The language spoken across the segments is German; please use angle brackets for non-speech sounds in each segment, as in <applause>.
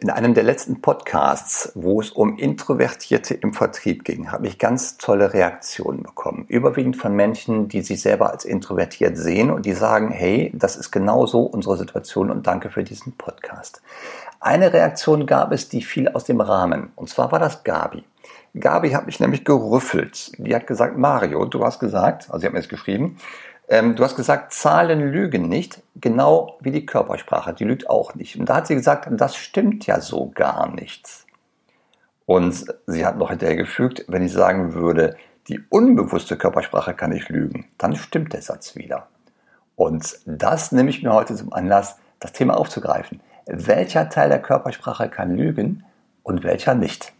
In einem der letzten Podcasts, wo es um Introvertierte im Vertrieb ging, habe ich ganz tolle Reaktionen bekommen. Überwiegend von Menschen, die sich selber als introvertiert sehen und die sagen, hey, das ist genauso unsere Situation und danke für diesen Podcast. Eine Reaktion gab es, die fiel aus dem Rahmen. Und zwar war das Gabi. Gabi hat mich nämlich gerüffelt. Die hat gesagt, Mario, du hast gesagt, also sie hat mir das geschrieben, ähm, du hast gesagt, Zahlen lügen nicht, genau wie die Körpersprache, die lügt auch nicht. Und da hat sie gesagt, das stimmt ja so gar nichts. Und sie hat noch hinterhergefügt, wenn ich sagen würde, die unbewusste Körpersprache kann nicht lügen, dann stimmt der Satz wieder. Und das nehme ich mir heute zum Anlass, das Thema aufzugreifen. Welcher Teil der Körpersprache kann lügen und welcher nicht?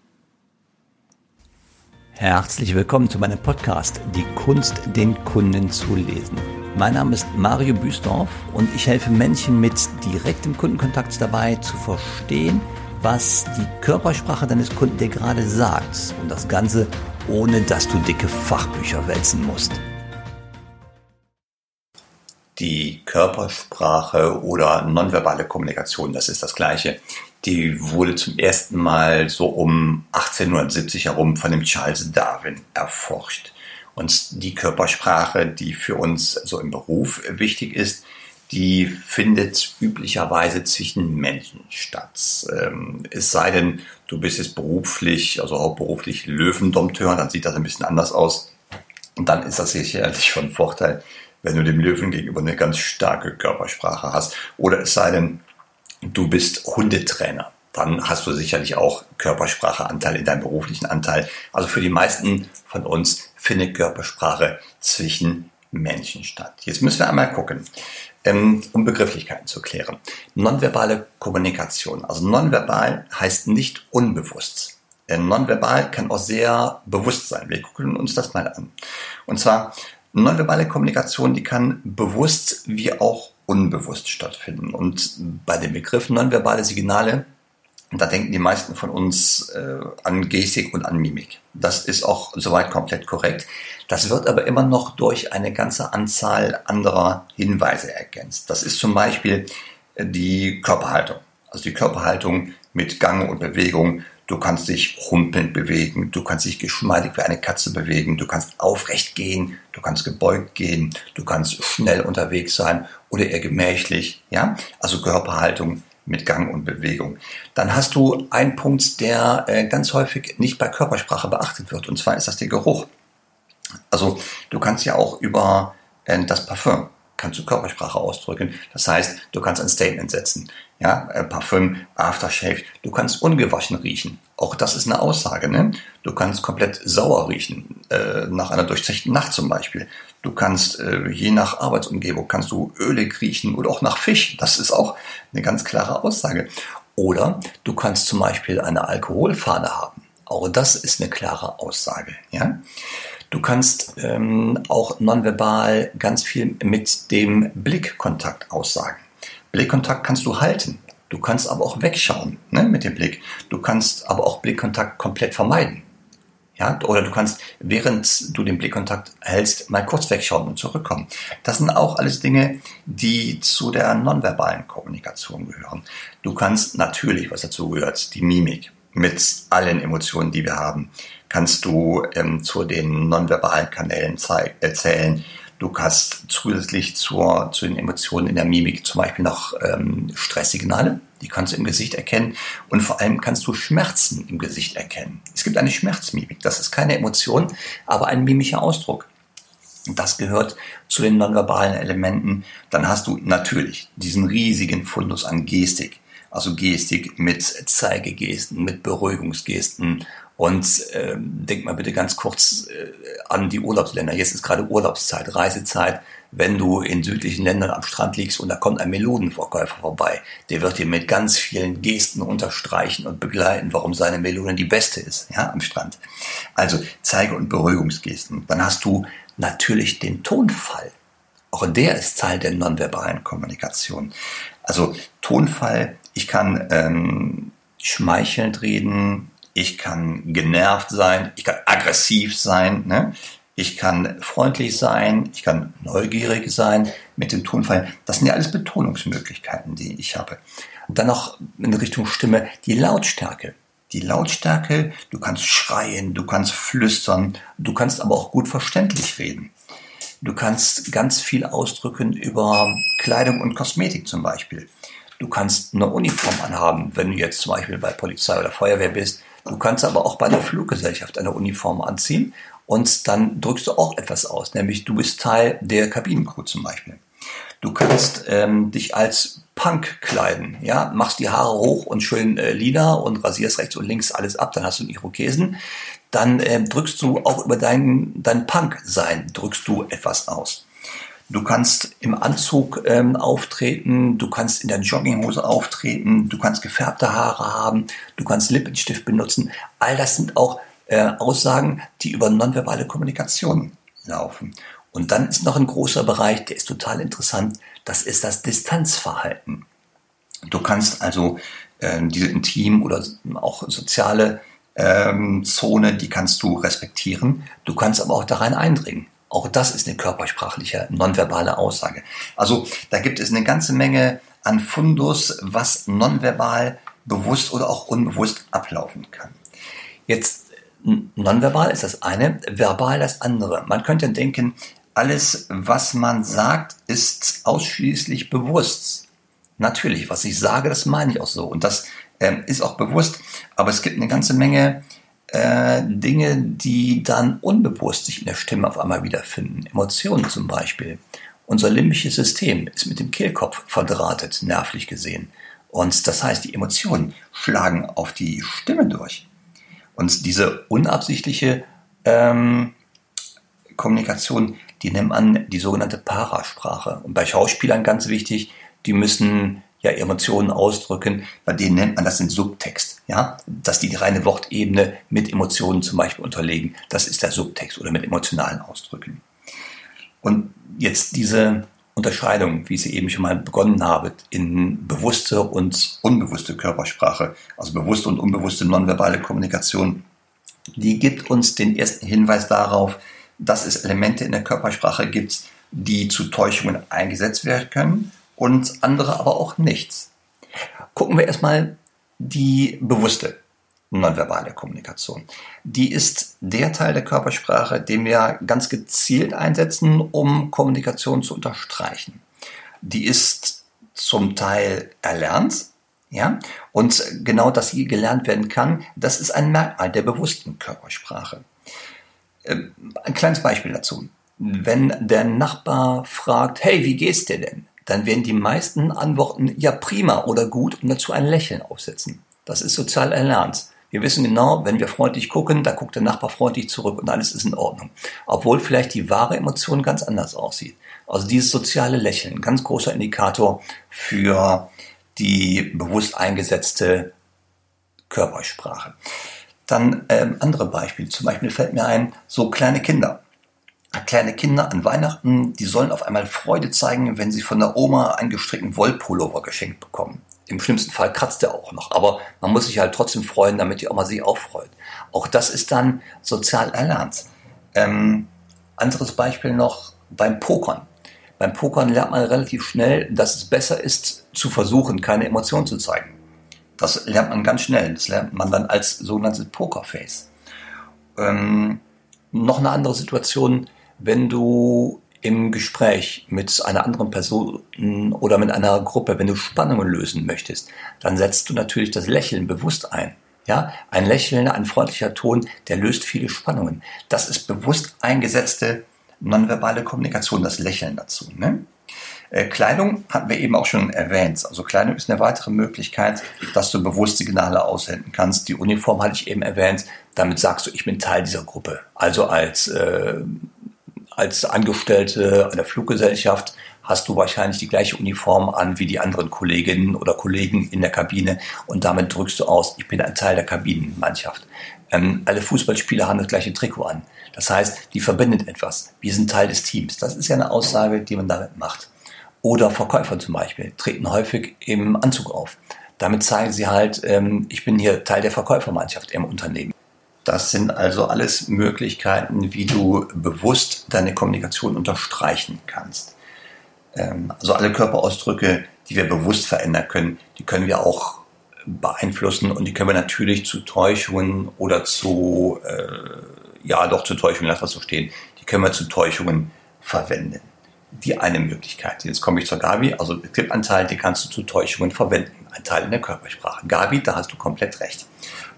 Herzlich willkommen zu meinem Podcast Die Kunst, den Kunden zu lesen. Mein Name ist Mario Büsdorf und ich helfe Menschen mit direktem Kundenkontakt dabei zu verstehen, was die Körpersprache deines Kunden dir gerade sagt und das Ganze ohne dass du dicke Fachbücher wälzen musst. Die Körpersprache oder nonverbale Kommunikation, das ist das Gleiche die wurde zum ersten Mal so um 1870 herum von dem Charles Darwin erforscht. Und die Körpersprache, die für uns so im Beruf wichtig ist, die findet üblicherweise zwischen Menschen statt. Ähm, es sei denn, du bist jetzt beruflich, also hauptberuflich Löwendompteur, dann sieht das ein bisschen anders aus. Und dann ist das sicherlich von Vorteil, wenn du dem Löwen gegenüber eine ganz starke Körpersprache hast. Oder es sei denn, du bist Hundetrainer, dann hast du sicherlich auch Körperspracheanteil in deinem beruflichen Anteil. Also für die meisten von uns findet Körpersprache zwischen Menschen statt. Jetzt müssen wir einmal gucken, ähm, um Begrifflichkeiten zu klären. Nonverbale Kommunikation. Also nonverbal heißt nicht unbewusst. Nonverbal kann auch sehr bewusst sein. Wir gucken uns das mal an. Und zwar, nonverbale Kommunikation, die kann bewusst wie auch unbewusst stattfinden. Und bei dem Begriff nonverbale Signale, da denken die meisten von uns äh, an Gestik und an Mimik. Das ist auch soweit komplett korrekt. Das wird aber immer noch durch eine ganze Anzahl anderer Hinweise ergänzt. Das ist zum Beispiel äh, die Körperhaltung. Also die Körperhaltung mit Gang und Bewegung Du kannst dich humpelnd bewegen, du kannst dich geschmeidig wie eine Katze bewegen, du kannst aufrecht gehen, du kannst gebeugt gehen, du kannst schnell unterwegs sein oder eher gemächlich, ja? Also Körperhaltung mit Gang und Bewegung. Dann hast du einen Punkt, der äh, ganz häufig nicht bei Körpersprache beachtet wird, und zwar ist das der Geruch. Also du kannst ja auch über äh, das Parfum kannst du Körpersprache ausdrücken. Das heißt, du kannst ein Statement setzen. Ja, äh, Parfüm, Aftershave. Du kannst ungewaschen riechen. Auch das ist eine Aussage. Ne? Du kannst komplett sauer riechen, äh, nach einer durchzechten Nacht zum Beispiel. Du kannst äh, je nach Arbeitsumgebung kannst du ölig riechen oder auch nach Fisch. Das ist auch eine ganz klare Aussage. Oder du kannst zum Beispiel eine Alkoholfahne haben. Auch das ist eine klare Aussage. Ja? Du kannst ähm, auch nonverbal ganz viel mit dem Blickkontakt aussagen. Blickkontakt kannst du halten. Du kannst aber auch wegschauen ne, mit dem Blick. Du kannst aber auch Blickkontakt komplett vermeiden. Ja, oder du kannst, während du den Blickkontakt hältst, mal kurz wegschauen und zurückkommen. Das sind auch alles Dinge, die zu der nonverbalen Kommunikation gehören. Du kannst natürlich, was dazu gehört, die Mimik mit allen Emotionen, die wir haben, kannst du ähm, zu den nonverbalen Kanälen erzählen. Du kannst zusätzlich zur, zu den Emotionen in der Mimik zum Beispiel noch ähm, Stresssignale, die kannst du im Gesicht erkennen. Und vor allem kannst du Schmerzen im Gesicht erkennen. Es gibt eine Schmerzmimik. Das ist keine Emotion, aber ein mimischer Ausdruck. Das gehört zu den nonverbalen Elementen. Dann hast du natürlich diesen riesigen Fundus an Gestik. Also Gestik mit Zeigegesten, mit Beruhigungsgesten und äh, denk mal bitte ganz kurz äh, an die Urlaubsländer. Jetzt ist gerade Urlaubszeit, Reisezeit. Wenn du in südlichen Ländern am Strand liegst und da kommt ein Melodenverkäufer vorbei, der wird dir mit ganz vielen Gesten unterstreichen und begleiten, warum seine Melone die beste ist, ja, am Strand. Also Zeige- und Beruhigungsgesten. Dann hast du natürlich den Tonfall. Auch der ist Teil der nonverbalen Kommunikation. Also Tonfall, ich kann ähm, schmeichelnd reden, ich kann genervt sein, ich kann aggressiv sein, ne? ich kann freundlich sein, ich kann neugierig sein mit dem Tonfall. Das sind ja alles Betonungsmöglichkeiten, die ich habe. Und dann noch in Richtung Stimme die Lautstärke. Die Lautstärke, du kannst schreien, du kannst flüstern, du kannst aber auch gut verständlich reden. Du kannst ganz viel ausdrücken über Kleidung und Kosmetik zum Beispiel. Du kannst eine Uniform anhaben, wenn du jetzt zum Beispiel bei Polizei oder Feuerwehr bist. Du kannst aber auch bei der Fluggesellschaft eine Uniform anziehen und dann drückst du auch etwas aus, nämlich du bist Teil der Kabinencrew zum Beispiel. Du kannst ähm, dich als Punk kleiden, ja, machst die Haare hoch und schön äh, lila und rasierst rechts und links alles ab, dann hast du einen Irokesen. Dann äh, drückst du auch über dein, dein Punk-Sein, drückst du etwas aus. Du kannst im Anzug ähm, auftreten, du kannst in der Jogginghose auftreten, du kannst gefärbte Haare haben, du kannst Lippenstift benutzen. All das sind auch äh, Aussagen, die über nonverbale Kommunikation laufen. Und dann ist noch ein großer Bereich, der ist total interessant, das ist das Distanzverhalten. Du kannst also äh, diese intim oder auch soziale ähm, Zone, die kannst du respektieren. Du kannst aber auch da rein eindringen. Auch das ist eine körpersprachliche, nonverbale Aussage. Also da gibt es eine ganze Menge an Fundus, was nonverbal bewusst oder auch unbewusst ablaufen kann. Jetzt nonverbal ist das eine, verbal das andere. Man könnte denken, alles, was man sagt, ist ausschließlich bewusst. Natürlich, was ich sage, das meine ich auch so. Und das ähm, ist auch bewusst. Aber es gibt eine ganze Menge äh, Dinge, die dann unbewusst sich in der Stimme auf einmal wiederfinden. Emotionen zum Beispiel. Unser limbisches System ist mit dem Kehlkopf verdrahtet, nervlich gesehen. Und das heißt, die Emotionen schlagen auf die Stimme durch. Und diese unabsichtliche ähm, Kommunikation, die nennt man die sogenannte Parasprache. Und bei Schauspielern ganz wichtig, die müssen ja Emotionen ausdrücken, bei denen nennt man das den Subtext, ja, dass die die reine Wortebene mit Emotionen zum Beispiel unterlegen. Das ist der Subtext oder mit emotionalen Ausdrücken. Und jetzt diese Unterscheidung, wie ich sie eben schon mal begonnen habe, in bewusste und unbewusste Körpersprache, also bewusste und unbewusste nonverbale Kommunikation, die gibt uns den ersten Hinweis darauf, dass es Elemente in der Körpersprache gibt, die zu Täuschungen eingesetzt werden können und andere aber auch nichts. Gucken wir erstmal die bewusste nonverbale Kommunikation. Die ist der Teil der Körpersprache, den wir ganz gezielt einsetzen, um Kommunikation zu unterstreichen. Die ist zum Teil erlernt, ja, und genau, dass sie gelernt werden kann, das ist ein Merkmal der bewussten Körpersprache. Ähm, ein kleines Beispiel dazu. Wenn der Nachbar fragt, hey, wie geht's dir denn? Dann werden die meisten antworten, ja prima oder gut und dazu ein Lächeln aufsetzen. Das ist sozial erlernt. Wir wissen genau, wenn wir freundlich gucken, da guckt der Nachbar freundlich zurück und alles ist in Ordnung. Obwohl vielleicht die wahre Emotion ganz anders aussieht. Also dieses soziale Lächeln, ganz großer Indikator für die bewusst eingesetzte Körpersprache. Dann ähm, andere Beispiele. Zum Beispiel fällt mir ein, so kleine Kinder kleine Kinder an Weihnachten, die sollen auf einmal Freude zeigen, wenn sie von der Oma einen gestrickten Wollpullover geschenkt bekommen. Im schlimmsten Fall kratzt er auch noch, aber man muss sich halt trotzdem freuen, damit die Oma sich auch freut. Auch das ist dann sozial erlernt. Ähm, anderes Beispiel noch beim Pokern. Beim Pokern lernt man relativ schnell, dass es besser ist, zu versuchen, keine Emotionen zu zeigen. Das lernt man ganz schnell. Das lernt man dann als sogenanntes Pokerface. Ähm, noch eine andere Situation, wenn du im Gespräch mit einer anderen Person oder mit einer Gruppe, wenn du Spannungen lösen möchtest, dann setzt du natürlich das Lächeln bewusst ein. Ja, ein Lächeln, ein freundlicher Ton, der löst viele Spannungen. Das ist bewusst eingesetzte nonverbale Kommunikation, das Lächeln dazu. Ne? Äh, Kleidung hatten wir eben auch schon erwähnt. Also Kleidung ist eine weitere Möglichkeit, dass du bewusst Signale aussenden kannst. Die Uniform hatte ich eben erwähnt. Damit sagst du, ich bin Teil dieser Gruppe. Also als äh, als Angestellte einer Fluggesellschaft hast du wahrscheinlich die gleiche Uniform an wie die anderen Kolleginnen oder Kollegen in der Kabine und damit drückst du aus, ich bin ein Teil der Kabinenmannschaft. Ähm, alle Fußballspieler haben das gleiche Trikot an. Das heißt, die verbindet etwas. Wir sind Teil des Teams. Das ist ja eine Aussage, die man damit macht. Oder Verkäufer zum Beispiel treten häufig im Anzug auf. Damit zeigen sie halt, ähm, ich bin hier Teil der Verkäufermannschaft im Unternehmen. Das sind also alles Möglichkeiten, wie du bewusst deine Kommunikation unterstreichen kannst. Ähm, also alle Körperausdrücke, die wir bewusst verändern können, die können wir auch beeinflussen und die können wir natürlich zu Täuschungen oder zu, äh, ja doch zu Täuschungen, lass was so stehen, die können wir zu Täuschungen verwenden. Die eine Möglichkeit. Jetzt komme ich zur Gabi. Also es gibt den kannst du zu Täuschungen verwenden. Ein Teil in der Körpersprache. Gabi, da hast du komplett recht.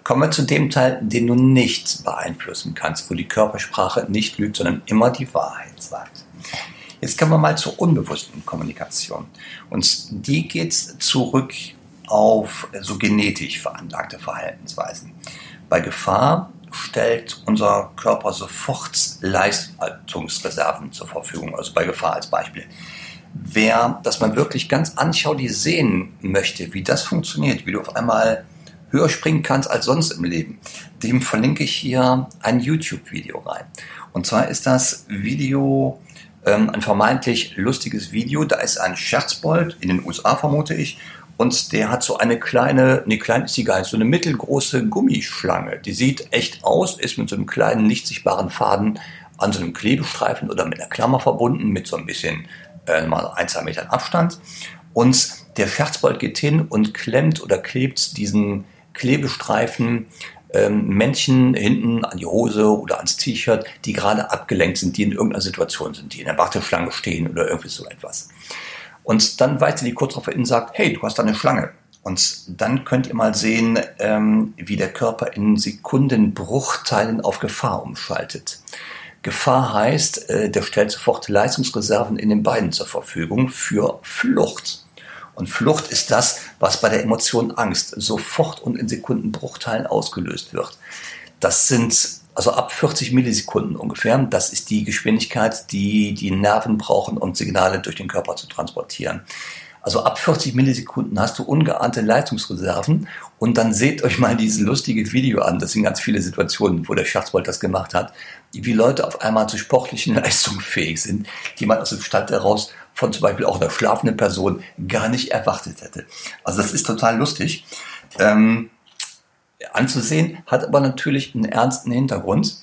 Kommen wir zu dem Teil, den du nicht beeinflussen kannst, wo die Körpersprache nicht lügt, sondern immer die Wahrheit sagt. Jetzt kommen wir mal zur unbewussten Kommunikation. Und die geht zurück auf so genetisch veranlagte Verhaltensweisen. Bei Gefahr stellt unser Körper sofort Leistungsreserven zur Verfügung, also bei Gefahr als Beispiel. Wer das mal wirklich ganz anschaulich sehen möchte, wie das funktioniert, wie du auf einmal höher springen kannst als sonst im Leben, dem verlinke ich hier ein YouTube-Video rein. Und zwar ist das Video ähm, ein vermeintlich lustiges Video. Da ist ein Scherzbold, in den USA vermute ich, und der hat so eine kleine, nee, klein ist sie gar nicht, so eine mittelgroße Gummischlange. Die sieht echt aus, ist mit so einem kleinen, nicht sichtbaren Faden an so einem Klebestreifen oder mit einer Klammer verbunden, mit so ein bisschen äh, mal ein, zwei Metern Abstand. Und der Scherzbold geht hin und klemmt oder klebt diesen Klebestreifen ähm, Männchen hinten an die Hose oder ans T-Shirt, die gerade abgelenkt sind, die in irgendeiner Situation sind, die in der Warteschlange stehen oder irgendwie so etwas. Und dann weist sie die kurz darauf hin und sagt, hey, du hast da eine Schlange. Und dann könnt ihr mal sehen, ähm, wie der Körper in Sekundenbruchteilen auf Gefahr umschaltet. Gefahr heißt, äh, der stellt sofort Leistungsreserven in den Beinen zur Verfügung für Flucht. Und Flucht ist das, was bei der Emotion Angst sofort und in Sekundenbruchteilen ausgelöst wird. Das sind also ab 40 Millisekunden ungefähr. Das ist die Geschwindigkeit, die die Nerven brauchen, um Signale durch den Körper zu transportieren. Also ab 40 Millisekunden hast du ungeahnte Leistungsreserven und dann seht euch mal dieses lustige Video an. Das sind ganz viele Situationen, wo der Schachsbold das gemacht hat, wie Leute auf einmal zu sportlichen <laughs> Leistungen fähig sind, die man aus dem Stand heraus von zum Beispiel auch einer schlafenden Person gar nicht erwartet hätte. Also das ist total lustig ähm, anzusehen, hat aber natürlich einen ernsten Hintergrund,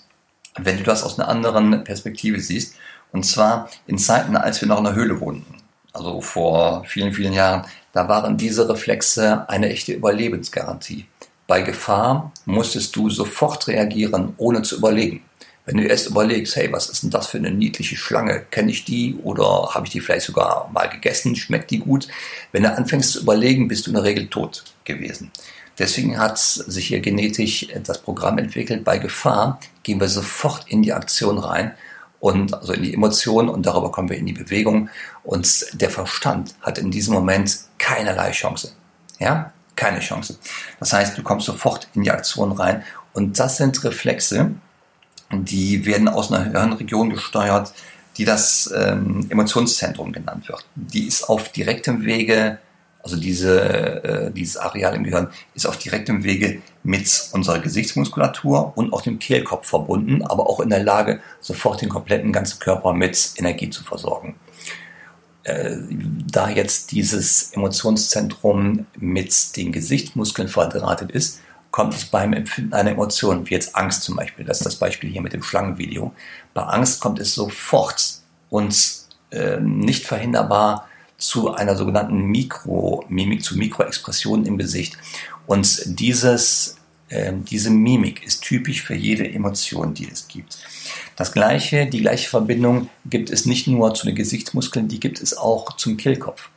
wenn du das aus einer anderen Perspektive siehst. Und zwar in Zeiten, als wir noch in der Höhle wohnten, also vor vielen, vielen Jahren, da waren diese Reflexe eine echte Überlebensgarantie. Bei Gefahr musstest du sofort reagieren, ohne zu überlegen. Wenn du erst überlegst, hey, was ist denn das für eine niedliche Schlange? Kenne ich die oder habe ich die vielleicht sogar mal gegessen? Schmeckt die gut? Wenn du anfängst zu überlegen, bist du in der Regel tot gewesen. Deswegen hat sich hier genetisch das Programm entwickelt. Bei Gefahr gehen wir sofort in die Aktion rein und also in die Emotionen und darüber kommen wir in die Bewegung. Und der Verstand hat in diesem Moment keinerlei Chance. Ja, keine Chance. Das heißt, du kommst sofort in die Aktion rein und das sind Reflexe, die werden aus einer Hirnregion gesteuert, die das ähm, Emotionszentrum genannt wird. Die ist auf direktem Wege, also diese, äh, dieses Areal im Gehirn ist auf direktem Wege mit unserer Gesichtsmuskulatur und auch dem Kehlkopf verbunden, aber auch in der Lage, sofort den kompletten ganzen Körper mit Energie zu versorgen. Äh, da jetzt dieses Emotionszentrum mit den Gesichtsmuskeln verdrahtet ist, kommt es beim Empfinden einer Emotion, wie jetzt Angst zum Beispiel, das ist das Beispiel hier mit dem Schlangenvideo. Bei Angst kommt es sofort und äh, nicht verhinderbar zu einer sogenannten Mikromimik, zu Mikroexpressionen im Gesicht. Und dieses, äh, diese Mimik ist typisch für jede Emotion, die es gibt. Das gleiche, die gleiche Verbindung gibt es nicht nur zu den Gesichtsmuskeln, die gibt es auch zum Kehlkopf.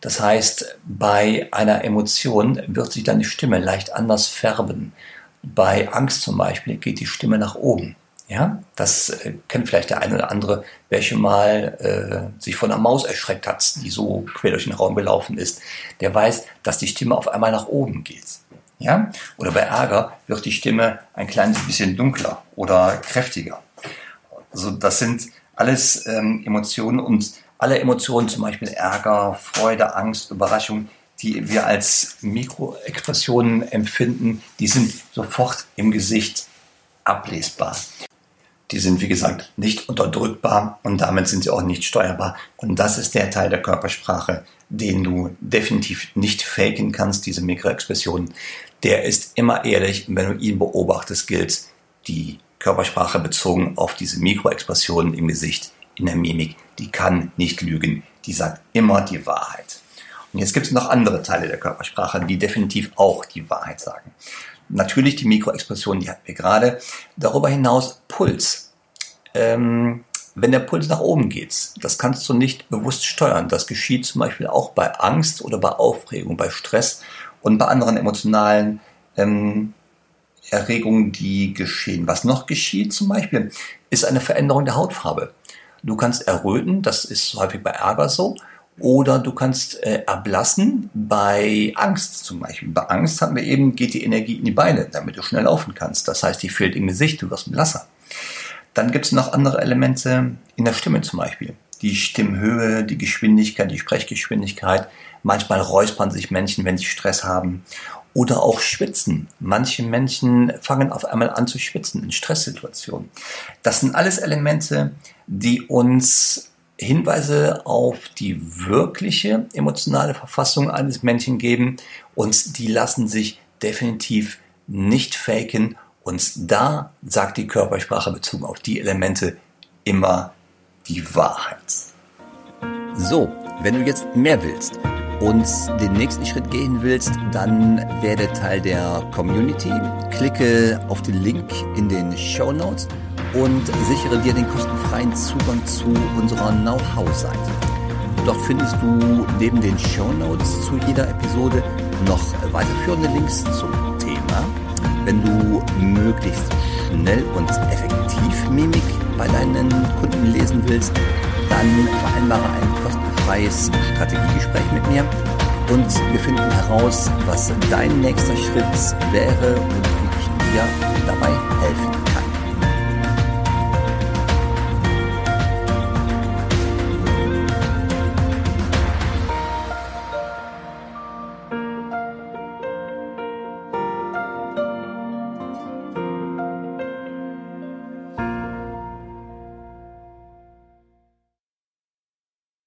Das heißt, bei einer Emotion wird sich dann die Stimme leicht anders färben. Bei Angst zum Beispiel geht die Stimme nach oben. Ja, das äh, kennt vielleicht der eine oder andere, welche mal äh, sich von einer Maus erschreckt hat, die so quer durch den Raum gelaufen ist. Der weiß, dass die Stimme auf einmal nach oben geht. Ja, oder bei Ärger wird die Stimme ein kleines bisschen dunkler oder kräftiger. Also das sind alles ähm, Emotionen und alle Emotionen, zum Beispiel Ärger, Freude, Angst, Überraschung, die wir als Mikroexpressionen empfinden, die sind sofort im Gesicht ablesbar. Die sind, wie gesagt, nicht unterdrückbar und damit sind sie auch nicht steuerbar. Und das ist der Teil der Körpersprache, den du definitiv nicht faken kannst, diese Mikroexpressionen. Der ist immer ehrlich und wenn du ihn beobachtest, gilt die Körpersprache bezogen auf diese Mikroexpressionen im Gesicht in der Mimik, die kann nicht lügen, die sagt immer die Wahrheit. Und jetzt gibt es noch andere Teile der Körpersprache, die definitiv auch die Wahrheit sagen. Natürlich die Mikroexpression, die hatten wir gerade. Darüber hinaus Puls. Ähm, wenn der Puls nach oben geht, das kannst du nicht bewusst steuern. Das geschieht zum Beispiel auch bei Angst oder bei Aufregung, bei Stress und bei anderen emotionalen ähm, Erregungen, die geschehen. Was noch geschieht zum Beispiel, ist eine Veränderung der Hautfarbe. Du kannst erröten, das ist häufig bei Ärger so, oder du kannst äh, erblassen bei Angst zum Beispiel. Bei Angst haben wir eben, geht die Energie in die Beine, damit du schnell laufen kannst. Das heißt, die fehlt im Gesicht, du wirst blasser. Dann gibt es noch andere Elemente in der Stimme zum Beispiel. Die Stimmhöhe, die Geschwindigkeit, die Sprechgeschwindigkeit. Manchmal räuspern sich Menschen, wenn sie Stress haben. Oder auch Schwitzen. Manche Menschen fangen auf einmal an zu schwitzen in Stresssituationen. Das sind alles Elemente, die uns Hinweise auf die wirkliche emotionale Verfassung eines Menschen geben und die lassen sich definitiv nicht faken. Und da sagt die Körpersprache bezogen auf die Elemente immer die Wahrheit. So, wenn du jetzt mehr willst und den nächsten Schritt gehen willst, dann werde Teil der Community. Klicke auf den Link in den Show Notes und sichere dir den kostenfreien Zugang zu unserer Know-how-Seite. Dort findest du neben den Show Notes zu jeder Episode noch weiterführende Links zum Thema. Wenn du möglichst schnell und effektiv Mimik bei deinen Kunden lesen willst, dann vereinbare ein kostenfreies Strategiegespräch mit mir und wir finden heraus, was dein nächster Schritt wäre und wie ich dir dabei helfen kann.